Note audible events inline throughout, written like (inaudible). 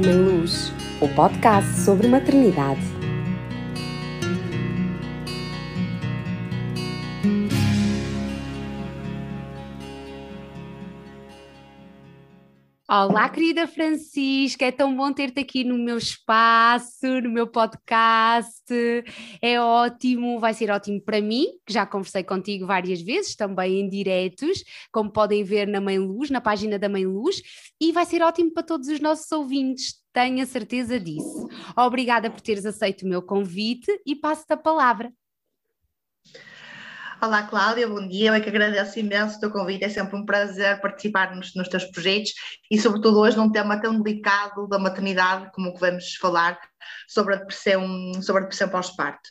Mãe Luz, o podcast sobre maternidade. Olá, querida Francisca, é tão bom ter-te aqui no meu espaço, no meu podcast. É ótimo, vai ser ótimo para mim, que já conversei contigo várias vezes, também em diretos, como podem ver na Mãe Luz, na página da Mãe Luz, e vai ser ótimo para todos os nossos ouvintes, tenho a certeza disso. Obrigada por teres aceito o meu convite e passo-te a palavra. Olá, Cláudia, bom dia. Eu é que agradeço imenso o teu convite. É sempre um prazer participar nos, nos teus projetos e, sobretudo, hoje num tema tão delicado da maternidade como o que vamos falar sobre a depressão, sobre a depressão pós-parto.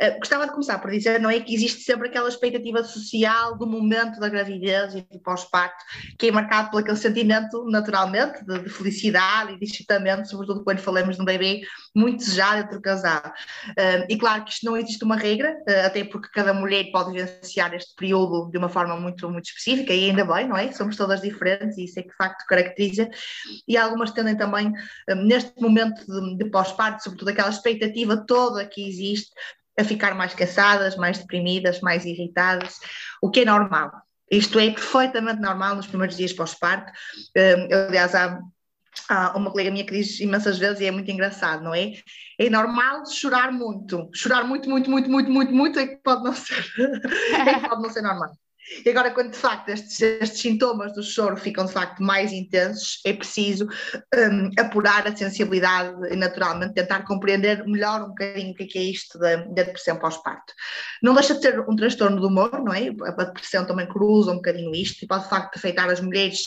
Uh, gostava de começar por dizer, não é que existe sempre aquela expectativa social do momento da gravidez e do pós-parto, que é marcado por aquele sentimento, naturalmente, de, de, felicidade e de excitamento, sobretudo quando falamos de um bebê muito desejado entre o casal. Uh, e claro que isto não existe uma regra, uh, até porque cada mulher pode vivenciar este período de uma forma muito, muito específica, e ainda bem, não é? Somos todas diferentes e isso é que de facto caracteriza, e algumas tendem também, neste momento de, de pós-parto, sobretudo aquela expectativa toda que existe, a ficar mais cansadas, mais deprimidas, mais irritadas, o que é normal. Isto é perfeitamente normal nos primeiros dias pós-parto. Uh, aliás, há, uma colega minha que diz imensas vezes, e é muito engraçado, não é? É normal chorar muito. Chorar muito, muito, muito, muito, muito, muito é que pode não ser, (laughs) é que pode não ser normal. E agora, quando de facto estes, estes, sintomas do choro ficam de facto mais intensos, é preciso um, apurar a sensibilidade e naturalmente tentar compreender melhor um bocadinho o que é, que é isto da, da depressão pós-parto. Não deixa de ser um transtorno do humor, não é? A depressão também cruza um bocadinho isto e pode de facto afetar as mulheres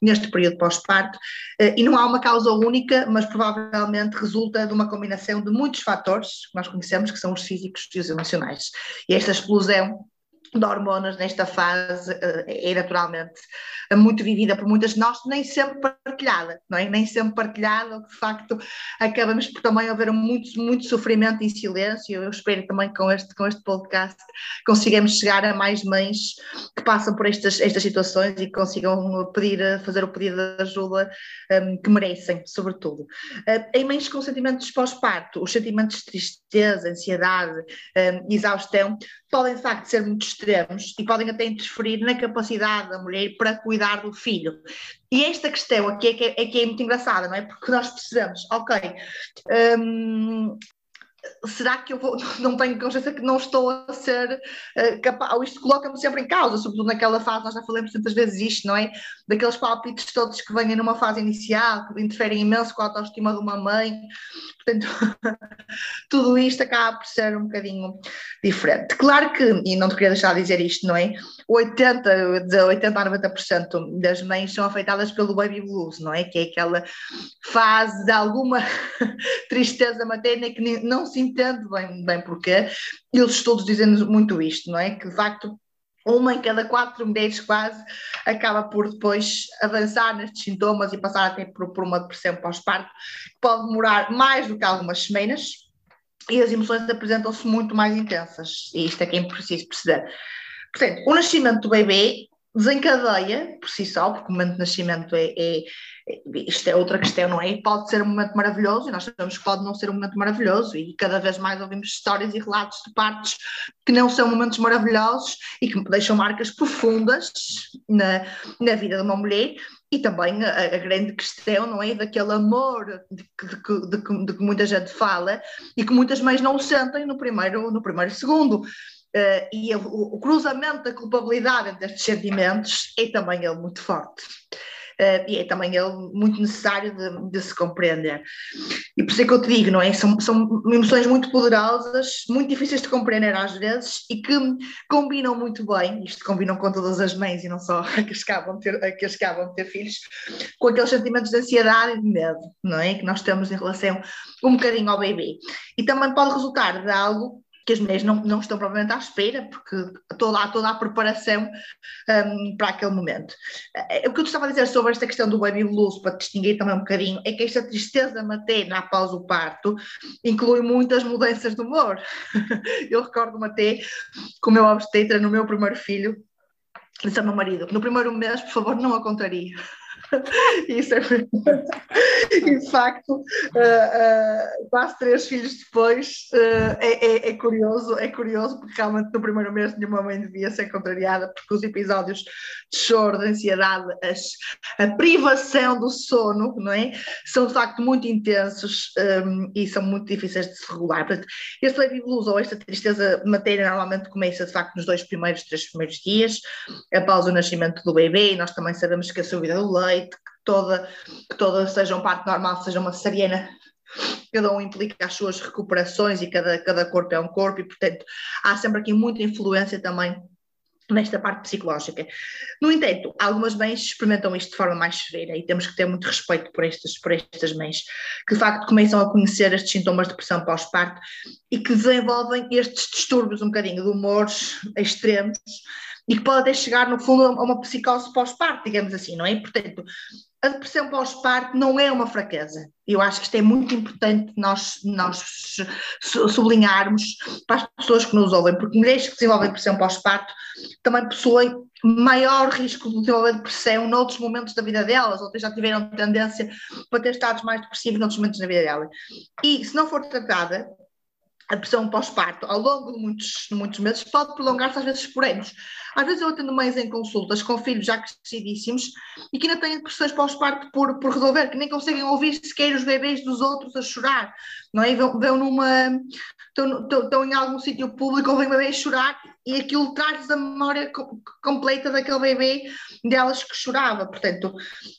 neste período pós-parto. Uh, e não há uma causa única, mas provavelmente resulta de uma combinação de muitos fatores que nós conhecemos, que são os físicos e os emocionais. E esta explosão de hormonas nesta fase eh, é naturalmente muito vivida por muitas de nós, nem sempre partilhada, não é? Nem sempre partilhada, de facto acabamos por também haver muito, muito sofrimento em silêncio. Eu espero também com este, com este podcast consigamos chegar a mais mães que passam por estas, estas situações e consigam pedir, fazer o pedido de ajuda um, que merecem, sobretudo. Uh, em mães com sentimentos pós-parto, os sentimentos de tristeza, ansiedade, um, exaustão, podem de facto ser muito extremos e podem até interferir na capacidade da mulher para cuidar do filho. E esta questão aqui é que é, é, que é muito engraçada, não é? Porque nós percebemos, ok, um, será que eu vou, (laughs) não tenho consciência que não estou a ser uh, capaz, ou isto coloca-me sempre em causa, sobretudo naquela fase, nós já falamos tantas vezes isto, não é? Daqueles palpites todos que vêm numa fase inicial, que interferem imenso com a autoestima de uma mãe, portanto, (laughs) tudo isto acaba por ser um bocadinho diferente. Claro que, e não te queria deixar de dizer isto, não é? 80, de 80 a 90% das mães são afetadas pelo baby blues, não é? Que é aquela fase de alguma (laughs) tristeza materna que não se entende bem, bem porquê. E os estudos dizem muito isto, não é? Que de facto uma em cada quatro mulheres quase acaba por depois avançar nestes sintomas e passar até por, por uma depressão pós-parto, que pode demorar mais do que algumas semanas e as emoções apresentam-se muito mais intensas. E isto é que é preciso perceber. Portanto, o nascimento do bebê desencadeia por si só, porque o momento de nascimento é, é, isto é outra questão, não é? Pode ser um momento maravilhoso e nós sabemos que pode não ser um momento maravilhoso e cada vez mais ouvimos histórias e relatos de partos que não são momentos maravilhosos e que deixam marcas profundas na, na vida de uma mulher e também a, a grande questão, não é? Daquele amor de, de, de, de, que muita gente fala e que muitas mães não sentem no primeiro, no primeiro segundo. Uh, e o, o, cruzamento da culpabilidade entre estes sentimentos é também ele muito forte. Uh, e é também ele muito necessário de, de, se compreender. E por isso é que eu te digo, não é? São, são emoções muito poderosas, muito difíceis de compreender às vezes e que combinam muito bem, isto combinam com todas as mães e não só (laughs) a que acabam de ter, que acabam de ter filhos, com aqueles sentimentos de ansiedade e de medo, não é? Que nós temos em relação um bocadinho ao bebê. E também pode resultar de algo que as mulheres não, não estão provavelmente à espera, porque toda, há toda a preparação um, para aquele momento. Eh, o que eu estava a dizer sobre esta questão do baby blues, para distinguir também um bocadinho, é que esta tristeza materna após o parto inclui muitas mudanças de humor. (laughs) Eu recordo-me até com o meu obstetra no meu primeiro filho, disse ao meu marido, no primeiro mês, por favor, não a contaria (laughs) Isso é E de facto, uh, uh, quase três filhos depois, uh, é, é, é, curioso, é curioso, porque realmente no primeiro mês nenhuma mãe devia ser contrariada, porque os episódios de choro, de ansiedade, as, a privação do sono, não é? São de facto muito intensos um, e são muito difíceis de se regular. Portanto, este baby blues ou esta tristeza matéria normalmente começa de facto nos dois primeiros, três primeiros dias, após o nascimento do bebê, e nós também sabemos que a subida do leite, que toda, que toda seja um parto normal, seja uma cesariana, cada um implica as suas recuperações e cada, cada corpo é um corpo, e portanto há sempre aqui muita influência também nesta parte psicológica. No entanto, algumas mães experimentam isto de forma mais severa e temos que ter muito respeito por estas, por estas mães, que de facto começam a conhecer estes sintomas de depressão pós-parto e que desenvolvem estes distúrbios um bocadinho de humores extremos e que pode até chegar, no fundo, a uma psicose pós-parto, digamos assim, não é? Portanto, a depressão pós-parto não é uma fraqueza. Eu acho que isto é muito importante nós, nós sublinharmos para as pessoas que nos ouvem, porque mulheres que desenvolvem depressão pós-parto também possuem maior risco de desenvolver depressão noutros momentos da vida delas, ou já tiveram tendência para ter estados mais depressivos noutros momentos da vida delas. E se não for tratada, a depressão pós-parto ao longo de muitos, muitos meses pode prolongar-se às vezes por anos. Às vezes eu atendo mães em consultas com filhos já crescidíssimos e que ainda têm depressões pós-parto por, por resolver, que nem conseguem ouvir sequer os bebês dos outros a chorar, não é? Vão, vão numa. Estão, estão, em algum sítio público, ouvem o bebê chorar e aquilo traz a memória completa daquele bebê delas que chorava. Portanto,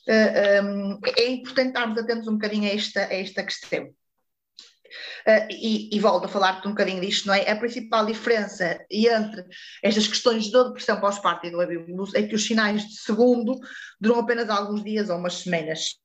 eh, eh, é importante estarmos atentos um bocadinho a esta, a esta questão. Uh, e, e, volto a falar-te um bocadinho disto, não é? A principal diferença entre estas questões da depressão pós-parto e do baby é que os sinais de segundo duram apenas alguns dias ou umas semanas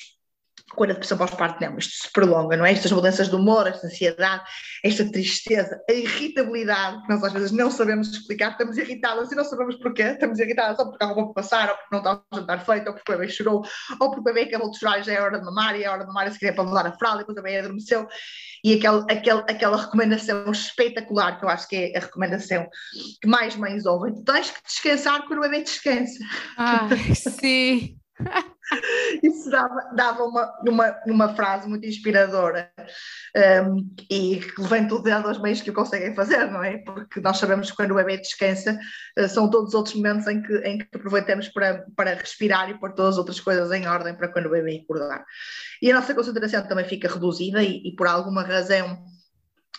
quando a depressão pós-parto não, isto se prolonga, não é? Estas mudanças de humor, esta ansiedade, esta tristeza, a irritabilidade, que nós às vezes não sabemos explicar, estamos irritadas e não sabemos porquê, estamos irritadas ou porque algo vai passar, ou porque não está o jantar feito, ou porque o bebê chorou, ou porque o bebê acabou de chorar e já é hora de mamar, e é hora de mamar, se queria para mudar a fralda, e o bebê adormeceu, e aquele, aquele, aquela recomendação espetacular, que eu acho que é a recomendação que mais mães ouvem, tens que descansar quando o bebê descansa. Ah, (laughs) sim. (laughs) Isso dava, dava uma, uma, uma frase muito inspiradora um, e que levanta o dedo aos meios que o conseguem fazer, não é? Porque nós sabemos que quando o bebê descansa, uh, são todos os outros momentos em que, em que aproveitamos para, para respirar e pôr todas as outras coisas em ordem para quando o bebê acordar. E a nossa concentração também fica reduzida e, e por alguma razão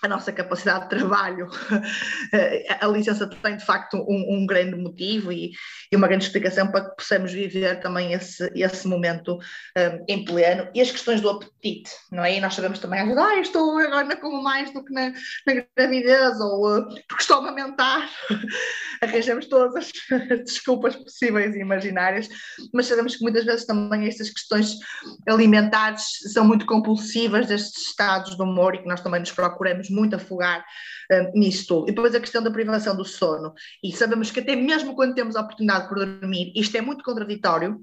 a nossa capacidade de trabalho, (laughs) a licença tem de facto um, um grande motivo e, e, uma grande explicação para que possamos viver também esse, esse momento um, em pleno. E as questões do apetite, não é? E nós sabemos também, ah, estou agora não como mais do que na, na gravidez, ou uh, porque estou a amamentar, (laughs) arranjamos todas as (laughs) desculpas possíveis e imaginárias, mas sabemos que muitas vezes também estas questões alimentares são muito compulsivas destes estados de humor e que nós também nos procuramos muito afogar um, nisso tudo. E depois a questão da privação do sono. E sabemos que até mesmo quando temos a oportunidade por dormir, isto é muito contraditório,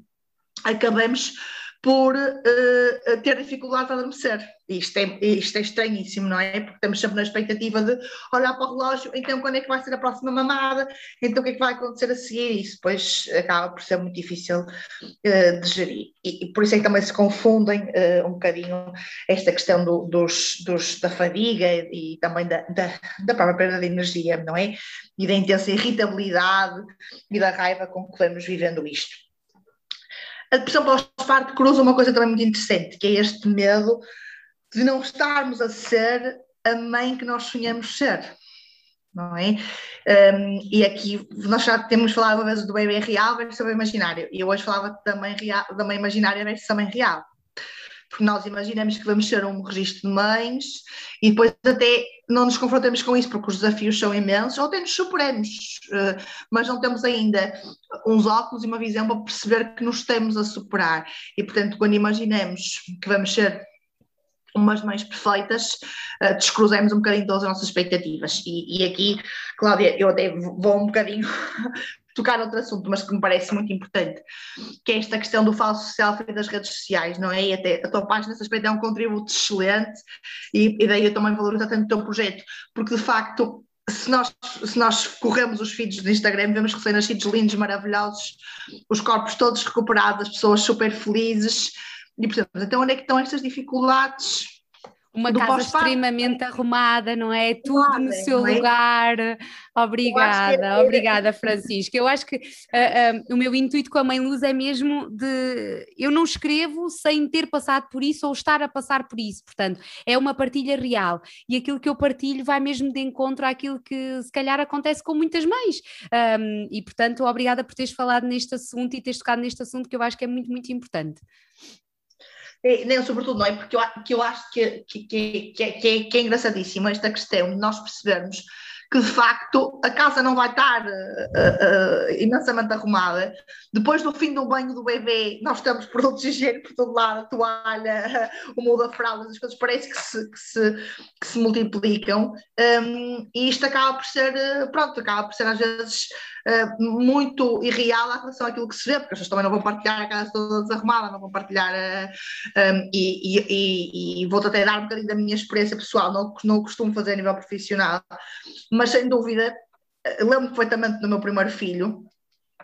acabamos por uh, ter dificuldade a adormecer. Isto é, isto é estranhíssimo, não é? Porque estamos sempre na expectativa de olhar para o relógio, então quando é que vai ser a próxima mamada? Então o que é que vai acontecer a seguir? Isso depois acaba por ser muito difícil uh, de gerir. E, e, por isso é que também se confundem uh, um bocadinho esta questão do, dos, dos, da fadiga e, e também da, da, da, própria perda de energia, não é? E da intensa irritabilidade e da raiva com que vamos vivendo isto. A depressão pós-parto cruza uma coisa também muito interessante, que é este medo de não estarmos a ser a mãe que nós sonhamos ser, não é? Um, e aqui nós já temos falado uma vez do bebê real versus o bebê imaginário, e eu hoje falava da mãe, real, da mãe imaginária versus a mãe real porque nós imaginamos que vamos ser um registro de mães e depois até não nos confrontamos com isso porque os desafios são imensos, ou até nos superamos, eh, mas não temos ainda uns óculos e uma visão para perceber que nos estamos a superar. E portanto, quando imaginamos que vamos ser umas mães perfeitas, uh, descruzemos um bocadinho todas as nossas expectativas. E, e, aqui, Cláudia, eu até vou um bocadinho (laughs) tocar outro assunto, mas que me parece muito importante, que é esta questão do falso selfie das redes sociais, não é? E até a tua página nesse aspecto é um contributo excelente e, e daí eu também valorizo tanto o teu projeto, porque de facto se nós, se nós corremos os feeds do Instagram, vemos recém-nascidos lindos, maravilhosos, os corpos todos recuperados, as pessoas super felizes. E, portanto, então onde é que estão estas dificuldades? Uma casa extremamente arrumada, não é? Tudo claro, no seu é? lugar. Obrigada, é... obrigada, Francisca. Eu acho que uh, uh, o meu intuito com a Mãe Luz é mesmo de. Eu não escrevo sem ter passado por isso ou estar a passar por isso. Portanto, é uma partilha real. E aquilo que eu partilho vai mesmo de encontro àquilo que se calhar acontece com muitas mães. Um, e, portanto, obrigada por teres falado neste assunto e teres tocado neste assunto que eu acho que é muito, muito importante. É, nem sobretudo, não é? Porque eu, que eu acho que, que, que, que, é, que, é, é engraçadíssimo esta questão de nós percebermos que de facto a casa não vai estar uh, uh, imensamente arrumada. Depois do fim do banho do bebê, nós temos produtos de higiene por todo lado, a toalha, (laughs) o muda-fraldas, as coisas parece que se, que se, que se multiplicam. Um, e isto acaba por ser, pronto, acaba por ser às vezes uh, muito irreal em relação àquilo que se vê, porque as pessoas também não vão partilhar a casa toda desarrumada, não vão partilhar. Um, e, e, e, e vou-te até dar um bocadinho da minha experiência pessoal, não, não costumo fazer a nível profissional mas sem dúvida, eh, lembro perfeitamente do meu primeiro filho,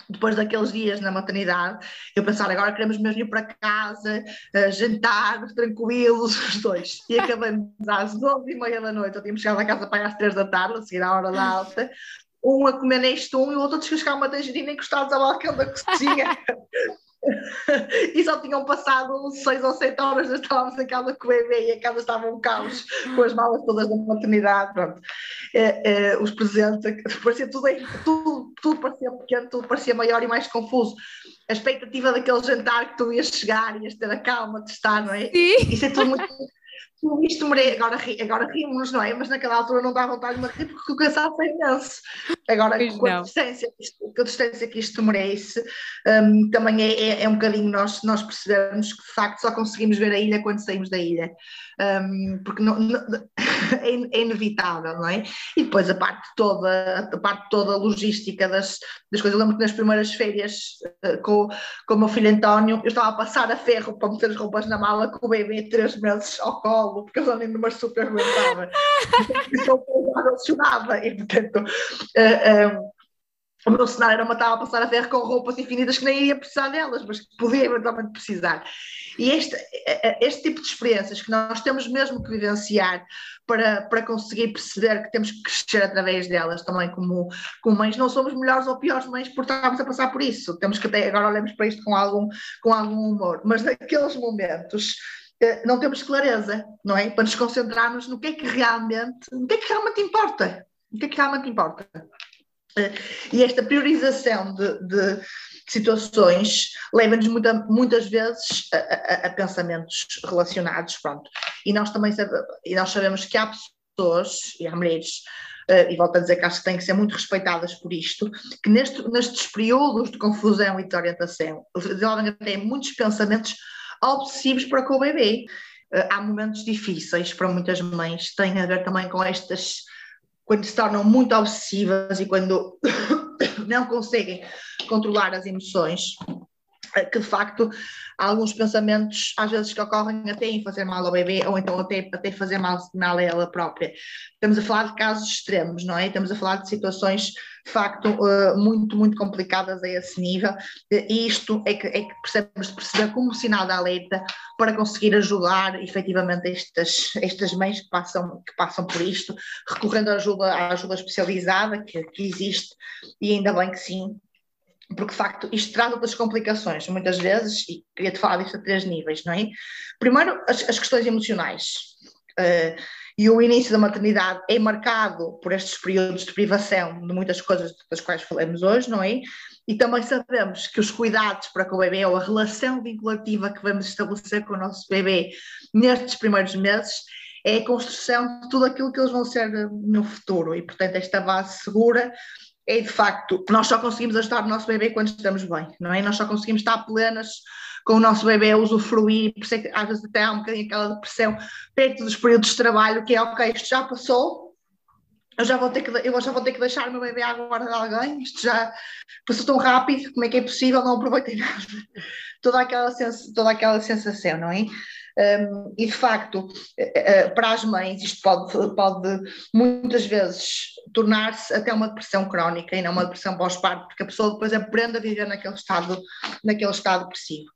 depois daqueles dias na maternidade, eu pensar agora queremos mesmo ir para casa, uh, jantar, tranquilos, (laughs) os dois. E acabamos às 11 e meia da noite, eu tínhamos chegado a casa para às 3 da tarde, a seguir à hora da alta, um a comer neste um e o outro a descascar uma tangerina encostados ao balcão da cozinha. (laughs) e só tinham passado seis ou sete horas, estávamos em casa com o bebê e a casa estava um caos, com as malas todas da maternidade, pronto. É, é, os presentes, (laughs) parecia tudo, tudo, tudo parecia pequeno, tudo parecia maior e mais confuso. A expectativa daquele jantar que tu ias chegar, ias ter a calma de estar, não é? Sim. Isso é tudo muito isto merece, agora, agora rimos, não é? Mas naquela altura não dá vontade de rir porque o cansaço é imenso. Agora, com a, distância, com a distância que isto merece, um, também é, é, é, um bocadinho nós, nós percebemos que de facto só conseguimos ver a ilha quando saímos da ilha. Um, porque não, não, (laughs) é, é, inevitável, não é? E depois a parte toda, a parte toda logística das, das coisas. Eu lembro que nas primeiras férias uh, com, com o meu filho António, eu estava a passar a ferro para meter as roupas na mala com o bebê três meses ao colo, porque eu nem numa super aguentava. Estou emocionada e portanto. Uh, o meu cenário era matar a passar a ferro com roupas infinitas que nem ia precisar delas, mas que podia eventualmente precisar. E este, este tipo de experiências que nós temos mesmo que vivenciar para, para conseguir perceber que temos que crescer através delas também como, como mães, não somos melhores ou piores mães por estarmos a passar por isso. Temos que até agora olhamos para isto com algum, com algum humor, mas naqueles momentos eh, não temos clareza, não é? Para nos concentrarmos no que é que realmente, no que é que realmente importa. O que é que realmente importa? E esta priorização de, de situações leva-nos muita, muitas vezes a, a, a, pensamentos relacionados, pronto. E nós também e nós sabemos que há pessoas, e há mulheres, uh, e volto a dizer que acho que têm que ser muito respeitadas por isto, que neste, nestes períodos de confusão e de orientação desenvolvem até muitos pensamentos obsessivos para com o bebê. Uh, há momentos difíceis para muitas mães, tem a ver também com estas quando se tornam muito obsessivas e quando (coughs) não conseguem controlar as emoções, eh, que de facto há alguns pensamentos às vezes que ocorrem até em fazer mal ao bebê ou então até, até fazer mal, mal a ela própria. Estamos a falar de casos extremos, não é? Estamos a falar de situações de facto uh, muito, muito complicadas a esse nível e isto é que, é que precisamos de perceber como sinal de alerta para conseguir ajudar efetivamente estas, estas mães que passam, que passam por isto, recorrendo à ajuda, à ajuda especializada que, que existe e ainda bem que sim, porque de facto isto traz outras complicações, muitas vezes, e queria-te falar disto a três níveis, não é? Primeiro, as, as questões emocionais. Uh, e o início da maternidade é marcado por estes períodos de privação de muitas coisas das quais falamos hoje, não é? E também sabemos que os cuidados para com o bebê, ou a relação vinculativa que vamos estabelecer com o nosso bebê nestes primeiros meses, é a construção de tudo aquilo que eles vão ser no futuro. E, portanto, esta base segura é de facto, nós só conseguimos ajudar o nosso bebê quando estamos bem, não é? Nós só conseguimos estar plenas com o nosso bebê a usufruir, por isso é que às vezes até há um bocadinho aquela depressão perto dos períodos de trabalho, que é ok, isto já passou, eu já vou ter que, eu já vou ter que deixar o meu bebê à guarda de alguém, isto já passou tão rápido, como é que é possível, não aproveitei (laughs) nada. Toda aquela, sens, toda aquela sensação, não é? Um, e de facto, para as mães, isto pode, pode muitas vezes tornar-se até uma depressão crónica e não uma depressão pós-parto, porque a pessoa depois aprende a viver naquele estado, naquele estado depressivo.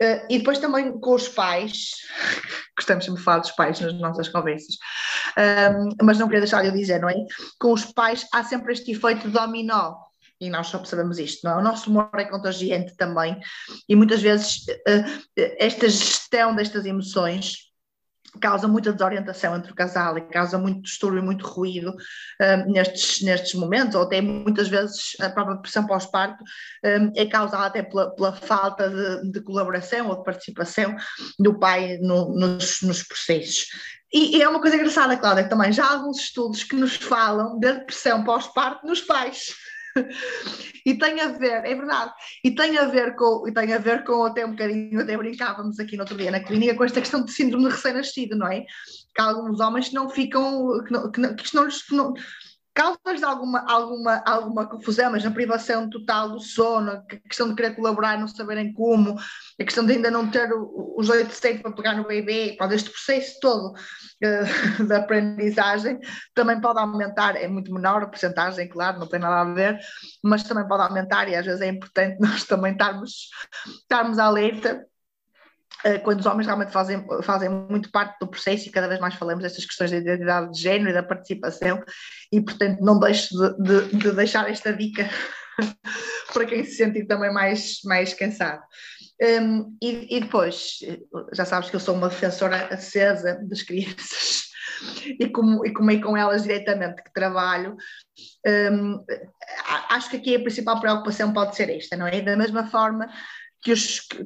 Uh, e depois também com os pais, (laughs) gostamos de falar dos pais nas nossas conversas, um, mas não queria deixar de dizer, não é? Com os pais há sempre este efeito dominó, e nós só sabemos isto, não é? O nosso humor é contagiante também, e muitas vezes uh, esta gestão destas emoções causa muita desorientação entre o casal e causa muito distúrbio e muito ruído uh, nestes, nestes momentos, ou até muitas vezes a própria depressão pós-parto é causada até pela, pela falta de, de, colaboração ou de participação do pai no, nos, nos processos. E, e, é uma coisa engraçada, Cláudia, também já há alguns estudos que nos falam da depressão pós-parto nos pais. E tem a ver, é verdade, e tem a ver com, e tem a ver com até um bocadinho, até brincávamos aqui no outro dia na clínica com esta questão de síndrome de recém-nascido, não é? Que alguns homens não ficam, que, não, que, não, que isto não lhes, não, causa-lhes alguma, alguma, alguma confusão, mas na privação total do sono, a questão de querer colaborar, não saberem como, a questão de ainda não ter os oito seis para pegar no bebê, pode este processo todo (laughs) uh, da aprendizagem também pode aumentar, é muito menor a porcentagem, claro, não tem nada a ver, mas também pode aumentar e às vezes é importante (laughs) nós também estarmos, estarmos alerta. eh, quando os homens realmente fazem, fazem muito parte do processo e cada vez mais falamos destas questões da identidade de género e da participação e portanto não deixo de, de, de deixar esta dica (laughs) para quem se sentir também mais, mais cansado. Um, e, e, depois, já sabes que eu sou uma defensora acesa das crianças (laughs) e como, e como é com elas diretamente que trabalho, um, acho que aqui a principal preocupação pode ser esta, não é? Da mesma forma que, os, que,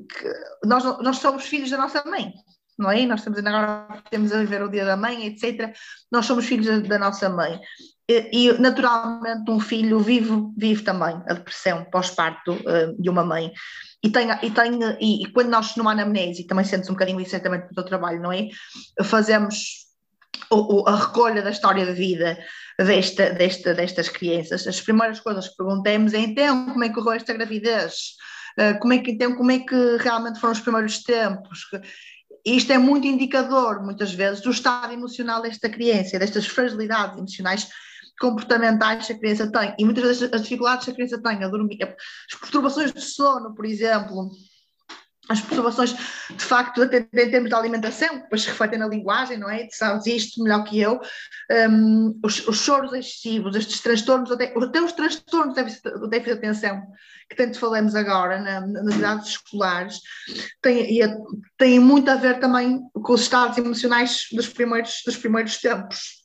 nós, nós somos filhos da nossa mãe, não é? Nós estamos agora temos a viver o dia da mãe, etc. Nós somos filhos da, da nossa mãe. E, e, naturalmente um filho vive, vive também a depressão pós-parto uh, de uma mãe. E, tem, e, tem, e, e, quando nós numa anamnese, também sentes um bocadinho isso também do teu trabalho, não é? Fazemos o, o, a recolha da história de vida desta, desta, destas crianças. As primeiras coisas que perguntamos é então como é que correu esta gravidez? Eh, como é que então como é que realmente foram os primeiros tempos. Isto é muito indicador, muitas vezes, do estado emocional desta criança, destas fragilidades emocionais comportamentais que a criança tem. E muitas vezes as dificuldades que a criança tem a dormir, as perturbações de sono, por exemplo, as perturbações, de facto, até em termos de alimentação, depois se refletem na linguagem, não é? Tu sabes isto melhor que eu, um, os, os, choros excessivos, estes transtornos, até, até os transtornos de déficit de atenção, que tanto falamos agora na, nas idades escolares, têm, muito a ver também com os estados emocionais dos primeiros, dos primeiros tempos,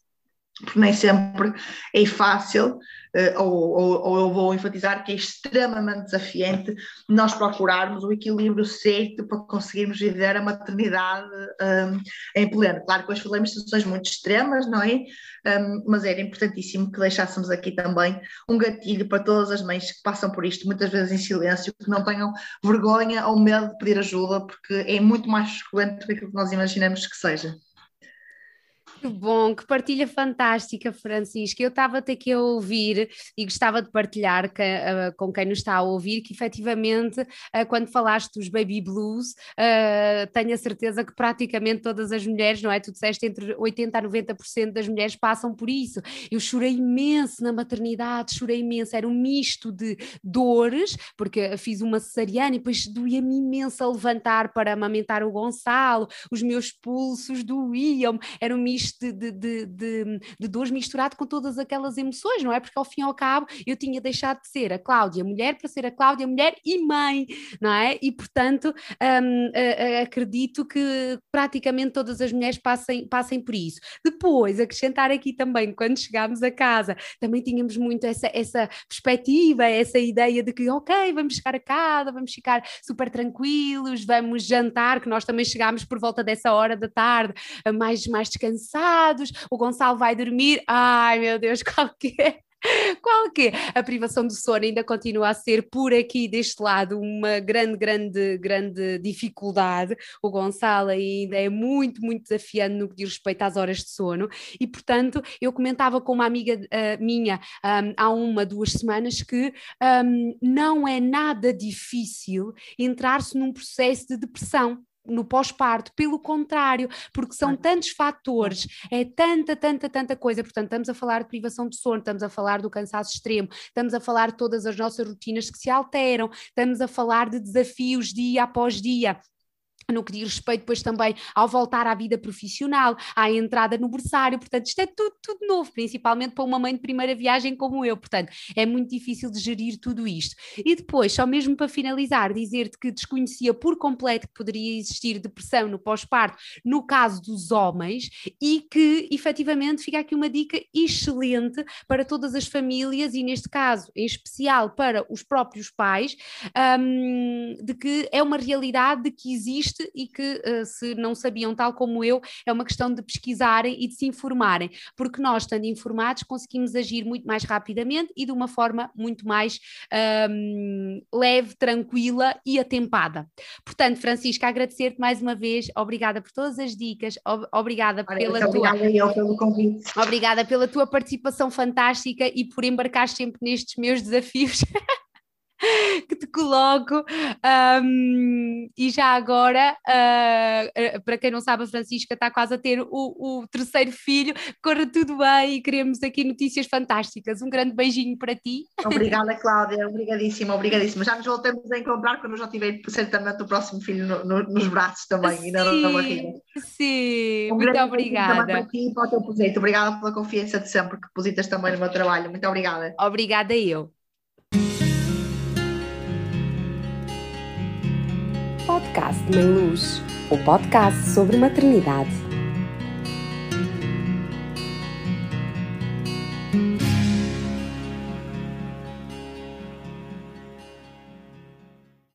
porque nem sempre é fácil ou, ou, ou, eu vou enfatizar que é extremamente desafiante nós procurarmos o equilíbrio certo para conseguirmos viver a maternidade um, em pleno. Claro que hoje falamos de situações muito extremas, não é? Um, mas era importantíssimo que deixássemos aqui também um gatilho para todas as mães que passam por isto, muitas vezes em silêncio, que não tenham vergonha ou medo de pedir ajuda, porque é muito mais frequente do que nós imaginamos que seja. Que bom, que partilha fantástica, Francisca. Eu estava até aqui a ouvir e gostava de partilhar que, uh, com quem nos está a ouvir que efetivamente, uh, quando falaste dos baby blues, uh, tenho a certeza que praticamente todas as mulheres, não é? Tu disseste entre 80% a 90% das mulheres passam por isso. Eu chorei imenso na maternidade, chorei imenso. Era um misto de dores, porque fiz uma cesariana e depois doía-me imenso a levantar para amamentar o Gonçalo, os meus pulsos doíam, era um misto de, de, de, de, de dores misturado com todas aquelas emoções, não é? Porque ao fim e ao cabo eu tinha deixado de ser a Cláudia mulher para ser a Cláudia mulher e mãe, não é? E portanto um, acredito que praticamente todas as mulheres passem, passem por isso. Depois, acrescentar aqui também, quando chegámos a casa, também tínhamos muito essa, essa perspectiva, essa ideia de que, ok, vamos chegar a casa, vamos ficar super tranquilos, vamos jantar, que nós também chegámos por volta dessa hora da tarde, mais, mais descansados o Gonçalo vai dormir, ai meu Deus, (laughs) qual que é? Qual que é? A privação do sono ainda continua a ser por aqui deste lado uma grande, grande, grande dificuldade. O Gonçalo ainda é muito, muito desafiante no que diz respeito às horas de sono e, portanto, eu comentava com uma amiga uh, minha um, há uma, duas semanas que um, não é nada difícil entrar-se num processo de depressão no pós-parto, pelo contrário, porque são tantos fatores, é tanta, tanta, tanta coisa. Portanto, estamos a falar de privação de sono, estamos a falar do cansaço extremo, estamos a falar de todas as nossas rotinas que se alteram, estamos a falar de desafios dia após dia no que diz respeito depois também ao voltar à vida profissional, à entrada no berçário, portanto isto é tudo, tudo novo, principalmente para uma mãe de primeira viagem como eu, portanto é muito difícil de gerir tudo isto. E depois, só mesmo para finalizar, dizer-te que desconhecia por completo que poderia existir depressão no pós-parto no caso dos homens e que efetivamente fica aqui uma dica excelente para todas as famílias e neste caso em especial para os próprios pais, um, de que é uma realidade de que existe existe e que, uh, se não sabiam, tal como eu, é uma questão de pesquisarem e de se informarem, porque nós, estando informados, conseguimos agir muito mais rapidamente e de uma forma muito mais um, leve, tranquila e atempada. Portanto, Francisca, agradecer-te mais uma vez, obrigada por todas as dicas, ob obrigada Olha, pela tua. Obrigada eu pelo convite. Obrigada pela tua participação fantástica e por embarcar sempre nestes meus desafios. (laughs) (laughs) que te coloco. Um, e já agora, uh, para quem não sabe, a Francisca está quase a ter o, o, terceiro filho. Corra tudo bem e queremos aqui notícias fantásticas. Um grande beijinho para ti. Obrigada, (laughs) Cláudia. Obrigadíssima, obrigadíssima. Já nos voltamos a encontrar quando eu já tiver certamente o próximo filho no, no, nos braços também sim, e na, na barriga. Sim, um muito obrigada. Para ti e para o teu projeto. Obrigada pela confiança de sempre que depositas também no meu trabalho. Muito obrigada. Obrigada eu. Podcast Mãe Luz, o podcast sobre maternidade